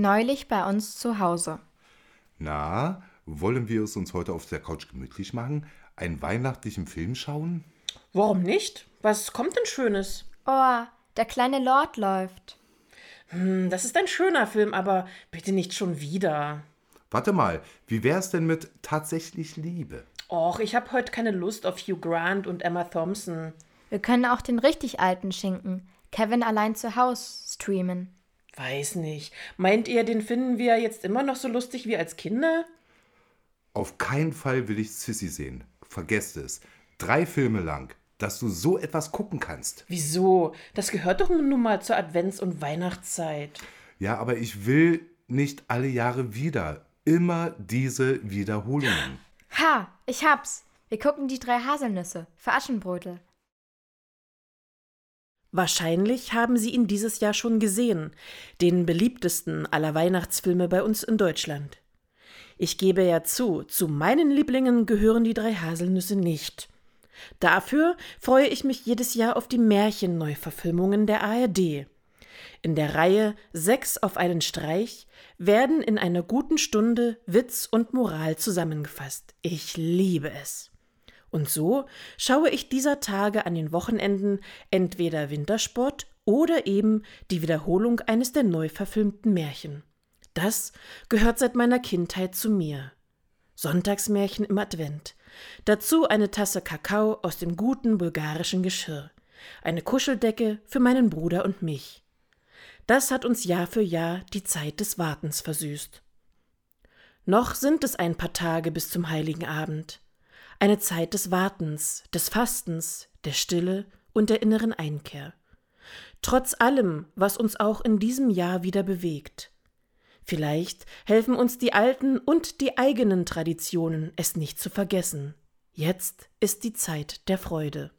neulich bei uns zu Hause. Na, wollen wir es uns heute auf der Couch gemütlich machen? Einen weihnachtlichen Film schauen? Warum nicht? Was kommt denn Schönes? Oh, der kleine Lord läuft. Hm, das ist ein schöner Film, aber bitte nicht schon wieder. Warte mal, wie wär's denn mit tatsächlich Liebe? Och, ich habe heute keine Lust auf Hugh Grant und Emma Thompson. Wir können auch den richtig alten Schinken, Kevin allein zu Haus, streamen. Weiß nicht. Meint ihr, den finden wir jetzt immer noch so lustig wie als Kinder? Auf keinen Fall will ich Sissy sehen. Vergesst es. Drei Filme lang, dass du so etwas gucken kannst. Wieso? Das gehört doch nun mal zur Advents- und Weihnachtszeit. Ja, aber ich will nicht alle Jahre wieder. Immer diese Wiederholungen. Ha, ich hab's. Wir gucken die drei Haselnüsse für Aschenbrötel. Wahrscheinlich haben Sie ihn dieses Jahr schon gesehen, den beliebtesten aller Weihnachtsfilme bei uns in Deutschland. Ich gebe ja zu, zu meinen Lieblingen gehören die drei Haselnüsse nicht. Dafür freue ich mich jedes Jahr auf die Märchenneuverfilmungen der ARD. In der Reihe Sechs auf einen Streich werden in einer guten Stunde Witz und Moral zusammengefasst. Ich liebe es. Und so schaue ich dieser Tage an den Wochenenden entweder Wintersport oder eben die Wiederholung eines der neu verfilmten Märchen. Das gehört seit meiner Kindheit zu mir. Sonntagsmärchen im Advent. Dazu eine Tasse Kakao aus dem guten bulgarischen Geschirr. Eine Kuscheldecke für meinen Bruder und mich. Das hat uns Jahr für Jahr die Zeit des Wartens versüßt. Noch sind es ein paar Tage bis zum heiligen Abend. Eine Zeit des Wartens, des Fastens, der Stille und der inneren Einkehr. Trotz allem, was uns auch in diesem Jahr wieder bewegt. Vielleicht helfen uns die alten und die eigenen Traditionen, es nicht zu vergessen. Jetzt ist die Zeit der Freude.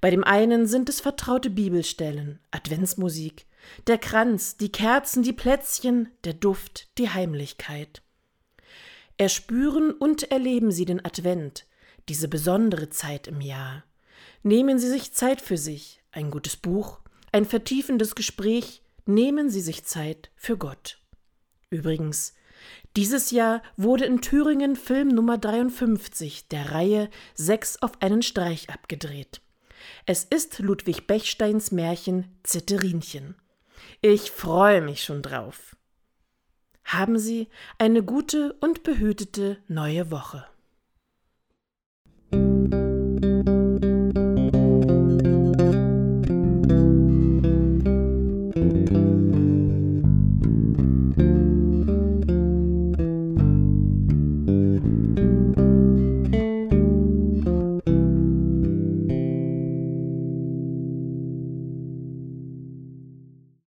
Bei dem einen sind es vertraute Bibelstellen, Adventsmusik, der Kranz, die Kerzen, die Plätzchen, der Duft, die Heimlichkeit. Erspüren und erleben Sie den Advent, diese besondere Zeit im Jahr. Nehmen Sie sich Zeit für sich, ein gutes Buch, ein vertiefendes Gespräch, nehmen Sie sich Zeit für Gott. Übrigens, dieses Jahr wurde in Thüringen Film Nummer 53 der Reihe Sechs auf einen Streich abgedreht. Es ist Ludwig Bechsteins Märchen Zitterinchen. Ich freue mich schon drauf. Haben Sie eine gute und behütete neue Woche.